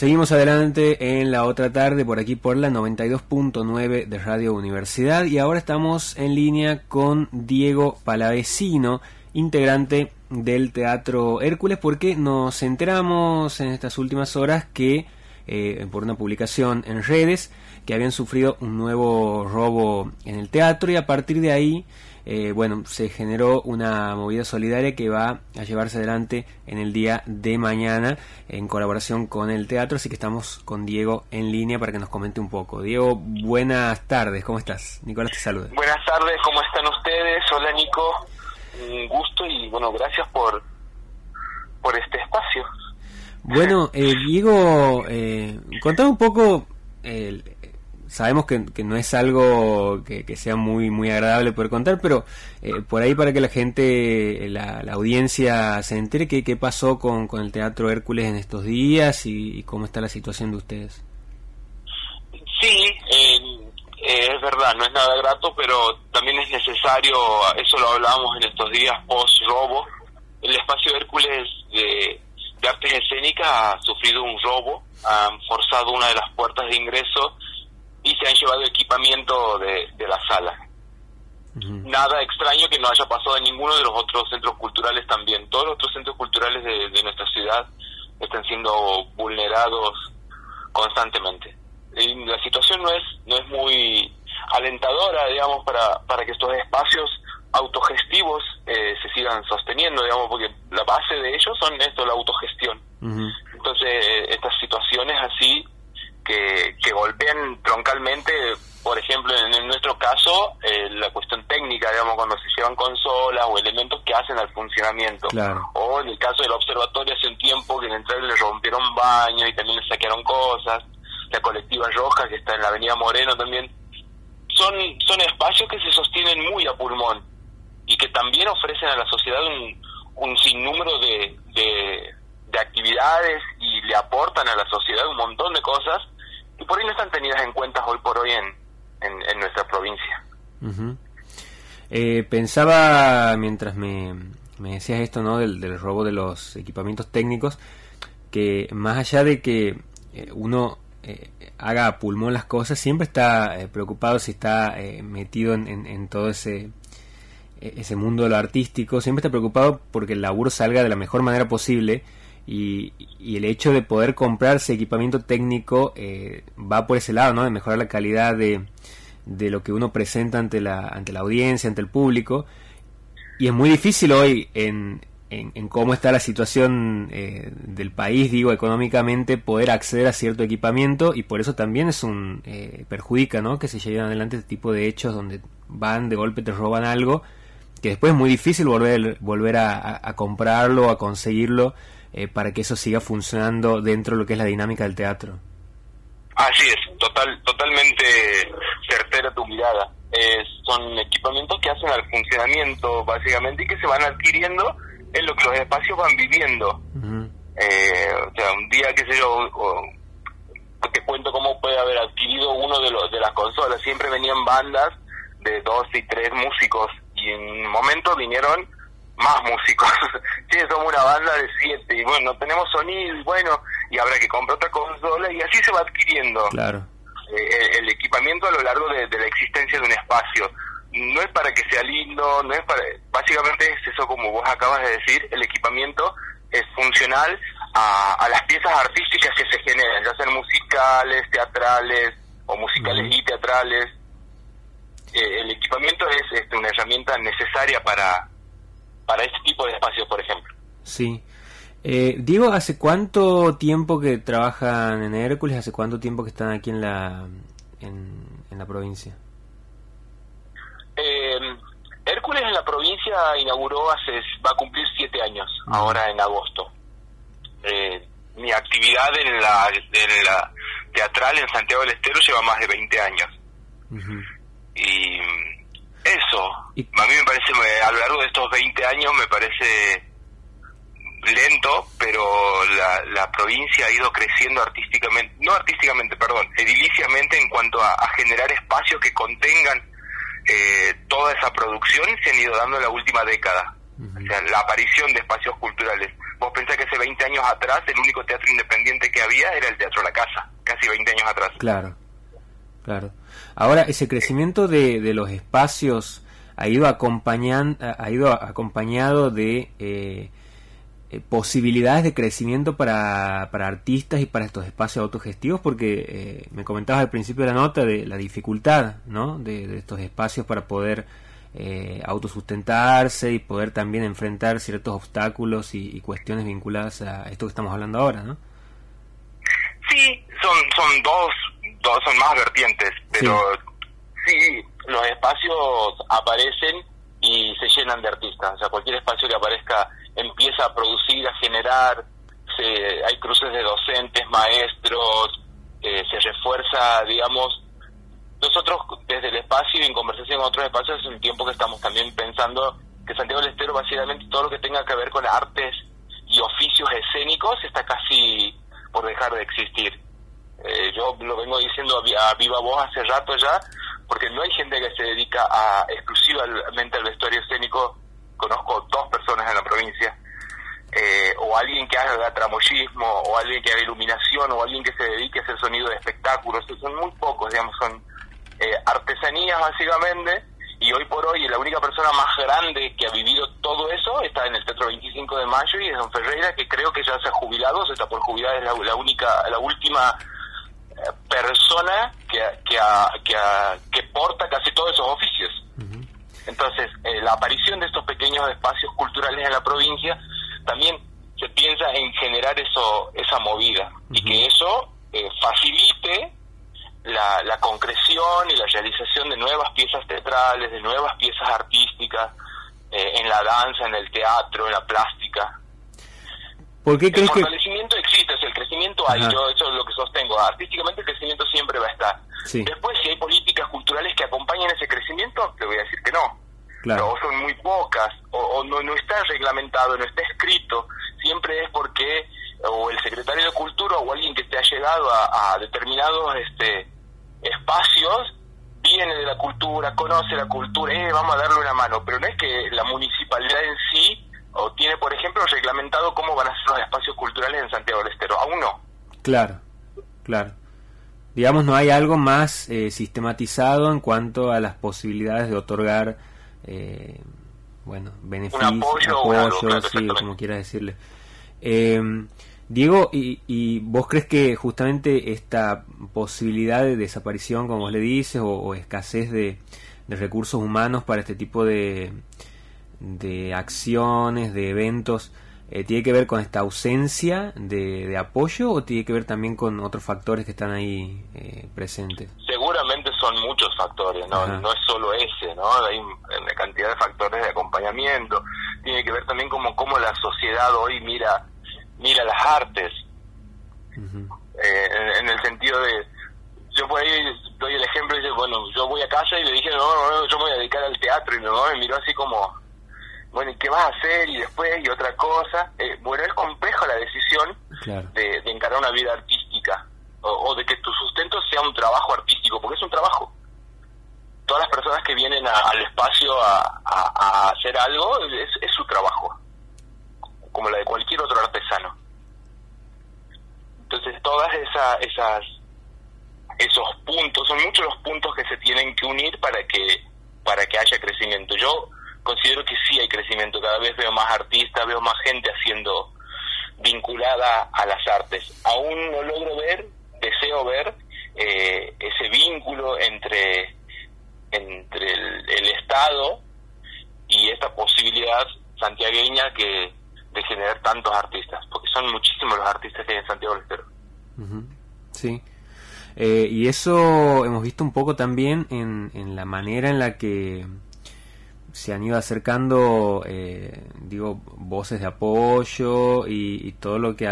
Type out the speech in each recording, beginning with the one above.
Seguimos adelante en la otra tarde por aquí por la 92.9 de Radio Universidad y ahora estamos en línea con Diego Palavecino, integrante del Teatro Hércules, porque nos enteramos en estas últimas horas que eh, por una publicación en redes que habían sufrido un nuevo robo en el teatro y a partir de ahí eh, bueno, se generó una movida solidaria que va a llevarse adelante en el día de mañana en colaboración con el teatro, así que estamos con Diego en línea para que nos comente un poco. Diego, buenas tardes, ¿cómo estás? Nicolás te saluda. Buenas tardes, ¿cómo están ustedes? Hola Nico, un gusto y bueno, gracias por, por este espacio. Bueno, eh, Diego, eh, contame un poco el, sabemos que, no es algo que, sea muy muy agradable poder contar, pero eh, por ahí para que la gente, la, audiencia se entere qué, qué pasó con, con, el Teatro Hércules en estos días y, cómo está la situación de ustedes. Sí, eh, es verdad, no es nada grato, pero también es necesario, eso lo hablábamos en estos días post-robo, el espacio Hércules de, de artes escénicas ha sufrido un robo, han forzado una de las puertas de ingreso y se han llevado equipamiento de, la sala. Nada extraño que no haya pasado en ninguno de los otros centros culturales también. Todos los otros centros culturales de, nuestra ciudad están siendo vulnerados constantemente. Y la situación no es no es muy alentadora, digamos, para, para que estos espacios autogestivos eh, se sigan sosteniendo, digamos, porque la base de ellos son esto, la autogestión. Entonces, eh, estas situaciones así que, golpean troncalmente, por ejemplo, en, nuestro caso, eh, la cuestión técnica, digamos, cuando se llevan consolas o elementos que hacen al funcionamiento. O en el caso del observatorio hace un tiempo que en entrar le rompieron baños y también le saquearon cosas. La colectiva roja que está en la avenida Moreno también. Son, son espacios que se sostienen muy a pulmón y que también ofrecen a la sociedad un, un sinnúmero de, de, de actividades y le aportan a la sociedad un montón de cosas y por ahí no están tenidas en cuenta hoy por hoy en, en, nuestra provincia. Eh, pensaba, mientras me, me, decías esto, ¿no? Del, robo de los equipamientos técnicos, que más allá de que eh, uno eh, haga pulmón las cosas, siempre está preocupado si está metido en, en, todo ese ese mundo de lo artístico, siempre está preocupado porque el laburo salga de la mejor manera posible y, el hecho de poder comprarse equipamiento técnico eh, va por ese lado, ¿no? De mejorar la calidad de, de lo que uno presenta ante la, ante la audiencia, ante el público. Y es muy difícil hoy en, en, cómo está la situación eh, del país, digo, económicamente, poder acceder a cierto equipamiento y por eso también es un eh, perjudica, ¿no? Que se lleven adelante este tipo de hechos donde van de golpe te roban algo que después es muy difícil volver volver a, a, a comprarlo, a conseguirlo eh, para que eso siga funcionando dentro de lo que es la dinámica del teatro. Así es, total, totalmente certera tu mirada. son equipamientos que hacen al funcionamiento básicamente y que se van adquiriendo en lo que los espacios van viviendo. Eh, o sea, un día, qué sé yo, te cuento cómo puede haber adquirido uno de, los, de las consolas. Siempre venían bandas de dos y tres músicos y en un momento vinieron más músicos. sí, somos una banda de siete y bueno, tenemos sonido y bueno, y habrá que comprar otra consola y así se va adquiriendo claro. Eh, el, equipamiento a lo largo de, la existencia de un espacio. No es para que sea lindo, no es para... Básicamente es eso como vos acabas de decir, el equipamiento es funcional a, las piezas artísticas que se generan, ya sean musicales, teatrales o musicales y teatrales. Eh, el equipamiento es este, una herramienta necesaria para, para este tipo de espacios, por ejemplo. Sí. Eh, Diego, ¿hace cuánto tiempo que trabajan en Hércules? ¿Hace cuánto tiempo que están aquí en la, en, la provincia? Eh, Hércules en la provincia inauguró hace, va a cumplir siete años, ahora en agosto. Eh, mi actividad en la, en la teatral en Santiago del Estero lleva más de 20 años. Y eso, a mí me parece, a lo largo de estos 20 años me parece lento, pero la, la provincia ha ido creciendo artísticamente, no artísticamente, perdón, ediliciamente en cuanto a, generar espacios que contengan eh, toda esa producción se han ido dando en la última década. O sea, la aparición de espacios culturales. Vos pensás que hace 20 años atrás el único teatro independiente que había era el Teatro La Casa, casi 20 años atrás. Claro, claro. Ahora, ese crecimiento de, de los espacios ha ido, acompañan, ha ido acompañado de eh, eh, posibilidades de crecimiento para, para, artistas y para estos espacios autogestivos, porque eh, me comentabas al principio de la nota de la dificultad ¿no? de, estos espacios para poder autosustentarse y poder también enfrentar ciertos obstáculos y, cuestiones vinculadas a esto que estamos hablando ahora, ¿no? Sí, son, son dos, dos son más vertientes, pero sí los espacios aparecen y se llenan de artistas. O sea, cualquier espacio que aparezca empieza a producir, a generar, se, hay cruces de docentes, maestros, eh, se refuerza, digamos, nosotros desde el espacio y en conversación con otros espacios hace un tiempo que estamos también pensando que Santiago del Estero básicamente todo lo que tenga que ver con artes y oficios escénicos está casi por dejar de existir. Eh, yo lo vengo diciendo a viva voz hace rato ya, porque no hay gente que se dedica a exclusivamente al vestuario escénico, conozco dos personas en la provincia, eh, o alguien que haga tramoyismo, o alguien que haga iluminación, o alguien que se dedique a hacer sonido de espectáculos, son muy pocos, digamos, son eh, artesanías básicamente, y hoy por hoy la única persona más grande que ha vivido todo eso está en el Teatro 25 de Mayo y es Don Ferreira, que creo que ya se ha jubilado, se está por jubilar, es la, la única, la última persona que, que, que, que porta casi todos esos oficios. Entonces, eh, la aparición de estos pequeños espacios culturales en la provincia también se piensa en generar eso esa movida y que eso eh, facilite la, la concreción y la realización de nuevas piezas teatrales, de nuevas piezas artísticas, eh, en la danza, en el teatro, en la plástica. ¿Por qué crees el fortalecimiento existe, hay, yo eso es lo que sostengo. Artísticamente el crecimiento siempre va a estar. Después, si hay políticas culturales que acompañen ese crecimiento, te voy a decir que no. Claro. O son muy pocas, o, no, no está reglamentado, no está escrito. Siempre es porque o el secretario de Cultura o alguien que te ha llegado a, a determinados este espacios viene de la cultura, conoce la cultura, eh, vamos a darle una mano. Pero no es que la municipalidad en sí o tiene, por ejemplo, reglamentado cómo van a ser los espacios culturales en Santiago del Estero. Aún no. Claro, claro. Digamos, no hay algo más eh, sistematizado en cuanto a las posibilidades de otorgar, eh, bueno, beneficios, apoyo, sí, como quieras decirle. Eh, Diego, y, y, vos crees que justamente esta posibilidad de desaparición, como vos le dices, o, escasez de recursos humanos para este tipo de, de acciones, de eventos, eh, ¿tiene que ver con esta ausencia de, apoyo o tiene que ver también con otros factores que están ahí eh, presentes? Seguramente son muchos factores, ¿no? no es solo ese, ¿no? Hay una cantidad de factores de acompañamiento, tiene que ver también como cómo la sociedad hoy mira mira las artes, eh, en, el sentido de, yo por ahí doy el ejemplo y dice, bueno, yo voy a casa y le dije, no, no, yo me voy a dedicar al teatro y mi mamá me miró así como, bueno, ¿y qué vas a hacer? Y después, y otra cosa. Eh, bueno, es complejo la decisión de, encarar una vida artística o, de que tu sustento sea un trabajo artístico, porque es un trabajo. Todas las personas que vienen al espacio a, hacer algo es, su trabajo, como la de cualquier otro artesano. Entonces, todas esas, esas esos puntos, son muchos los puntos que se tienen que unir para que para que haya crecimiento. Yo considero que sí hay crecimiento, cada vez veo más artistas, veo más gente haciendo vinculada a las artes. Aún no logro ver, deseo ver eh, ese vínculo entre, entre el, Estado y esta posibilidad santiagueña que de generar tantos artistas, porque son muchísimos los artistas que hay en Santiago del Estero. Sí. Eh, y eso hemos visto un poco también en, en la manera en la que se han ido acercando, eh, digo, voces de apoyo y, todo lo que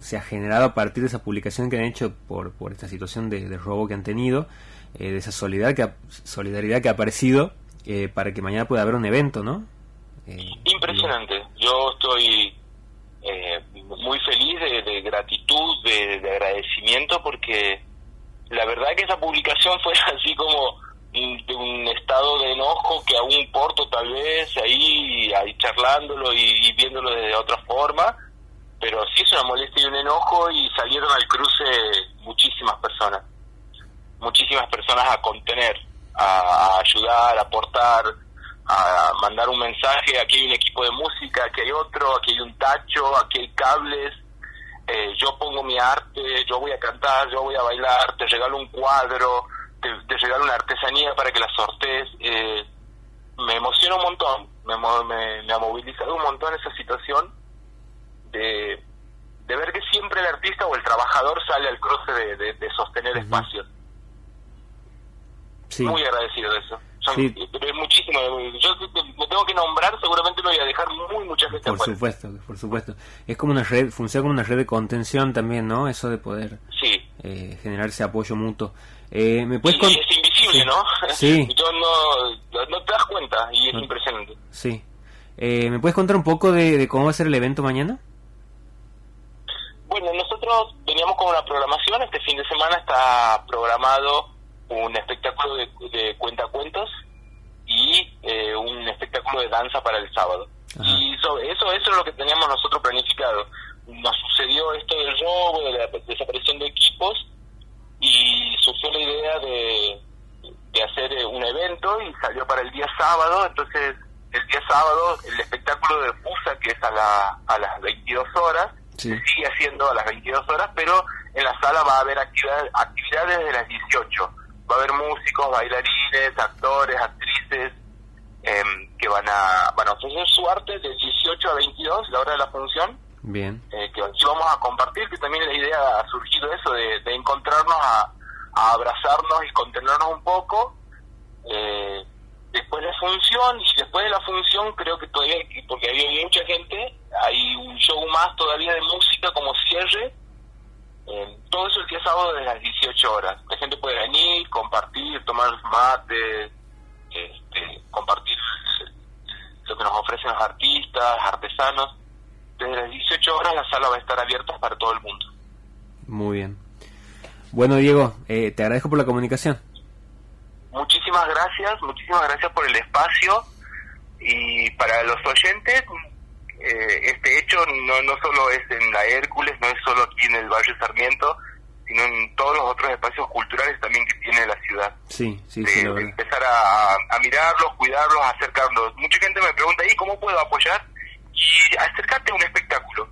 se ha generado a partir de esa publicación que han hecho por, por esta situación de, robo que han tenido, eh, de esa solidaridad que ha, solidaridad que ha aparecido eh, para que mañana pueda haber un evento, ¿no? Impresionante. Yo estoy muy feliz de, gratitud, de, de agradecimiento, porque la verdad que esa publicación fue así como de un estado de enojo que aún porto tal vez ahí, ahí charlándolo y, viéndolo de otra forma, pero sí es una molestia y un enojo y salieron al cruce muchísimas personas, muchísimas personas a contener, a, ayudar, a aportar, a mandar un mensaje, aquí hay un equipo de música, aquí hay otro, aquí hay un tacho, aquí hay cables, eh, yo pongo mi arte, yo voy a cantar, yo voy a bailar, te regalo un cuadro, te, regalo una artesanía para que la sortees. Eh, me emociona un montón, me, me, ha movilizado un montón esa situación de, de ver que siempre el artista o el trabajador sale al cruce de, sostener espacios. Muy agradecido de eso. sí. es muchísimo. Yo me tengo que nombrar, seguramente lo voy a dejar muy mucha gente Por supuesto, por supuesto. Es como una red, funciona como una red de contención también, ¿no? Eso de poder sí. Eh, generar ese apoyo mutuo. Eh, ¿me puedes es invisible, ¿no? Sí. no, no, te das cuenta y es impresionante. Sí. Eh, ¿Me puedes contar un poco de, cómo va a ser el evento mañana? Bueno, nosotros veníamos con una programación. Este fin de semana está programado un espectáculo de, de cuentacuentos y eh, un espectáculo de danza para el sábado. Y eso, eso, eso es lo que teníamos nosotros planificado. Nos sucedió esto del robo, de la desaparición de equipos y surgió la idea de, de hacer eh, un evento y salió para el día sábado, entonces el día sábado el espectáculo de Pusa, que es a, la, a las 22 horas, sigue haciendo a las 22 horas, pero en la sala va a haber actividades, actividades de las 18. Va a haber músicos, bailarines, actores, actrices, em, que van a, van a ofrecer su arte de 18 a 22, la hora de la función, Bien. Eh, que aquí vamos a compartir, que también la idea ha surgido eso, de, encontrarnos a, abrazarnos y contenernos un poco. Eh, después de la función, y después de la función creo que todavía, porque había mucha gente, hay un show más todavía de música como cierre. Todo eso el día sábado desde las 18 horas. La gente puede venir, compartir, tomar mate, este, compartir lo que nos ofrecen los artistas, artesanos desde las 18 horas la sala va a estar abierta para todo el mundo. Muy bien. Bueno, Diego, eh, te agradezco por la comunicación. Muchísimas gracias, muchísimas gracias por el espacio y para los oyentes, eh, este hecho no, no solo es en la Hércules, no es solo aquí en el barrio Sarmiento, sino en todos los otros espacios culturales también que tiene la ciudad. Sí, sí, sí. empezar a, a, mirarlos, cuidarlos, acercarlos. Mucha gente me pregunta, ¿y cómo puedo apoyar? Y acercarte a un espectáculo.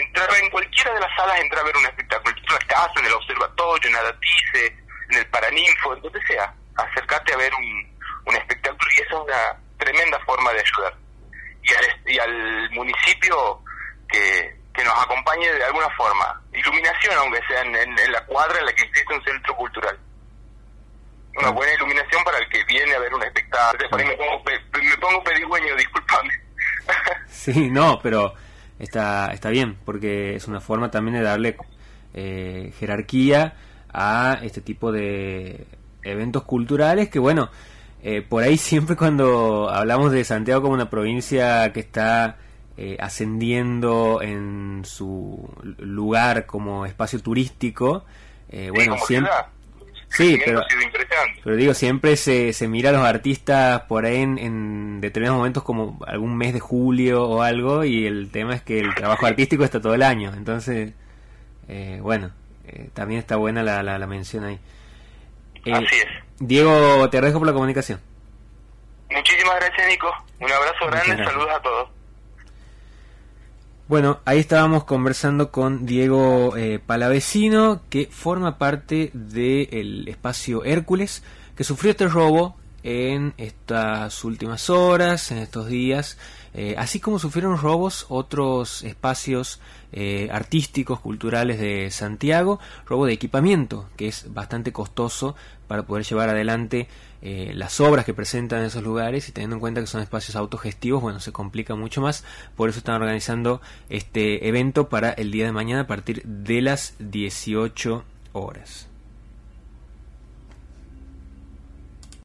Entrar en cualquiera de las salas, entrar a ver un espectáculo, en la casa, en el observatorio, en Adatice, en el Paraninfo, en donde sea. Acercarte a ver un, un espectáculo y esa es una tremenda forma de ayudar. Y al, y al municipio que, que nos acompañe de alguna forma. Iluminación, aunque sea en, en, la cuadra en la que existe un centro cultural una buena iluminación para el que viene a ver un espectáculo. me pongo, me pongo pedigüeño, discúlpame. Sí, no, pero está, está bien, porque es una forma también de darle eh, jerarquía a este tipo de eventos culturales que, bueno, eh, por ahí siempre cuando hablamos de Santiago como una provincia que está eh, ascendiendo en su lugar como espacio turístico, bueno, siempre... Sí, pero, pero digo, siempre se, se mira a los artistas por ahí en, determinados momentos como algún mes de julio o algo y el tema es que el trabajo artístico está todo el año. Entonces, eh, bueno, eh, también está buena la, la, mención ahí. Eh, Así es. Diego, te agradezco por la comunicación. Muchísimas gracias, Nico. Un abrazo grande, saludos a todos. Bueno, ahí estábamos conversando con Diego eh, Palavecino, que forma parte del espacio Hércules, que sufrió este robo en estas últimas horas, en estos días, eh, así como sufrieron robos otros espacios eh, artísticos, culturales de Santiago, robo de equipamiento, que es bastante costoso para poder llevar adelante eh, las obras que presentan en esos lugares y teniendo en cuenta que son espacios autogestivos, bueno, se complica mucho más. Por eso están organizando este evento para el día de mañana a partir de las 18 horas.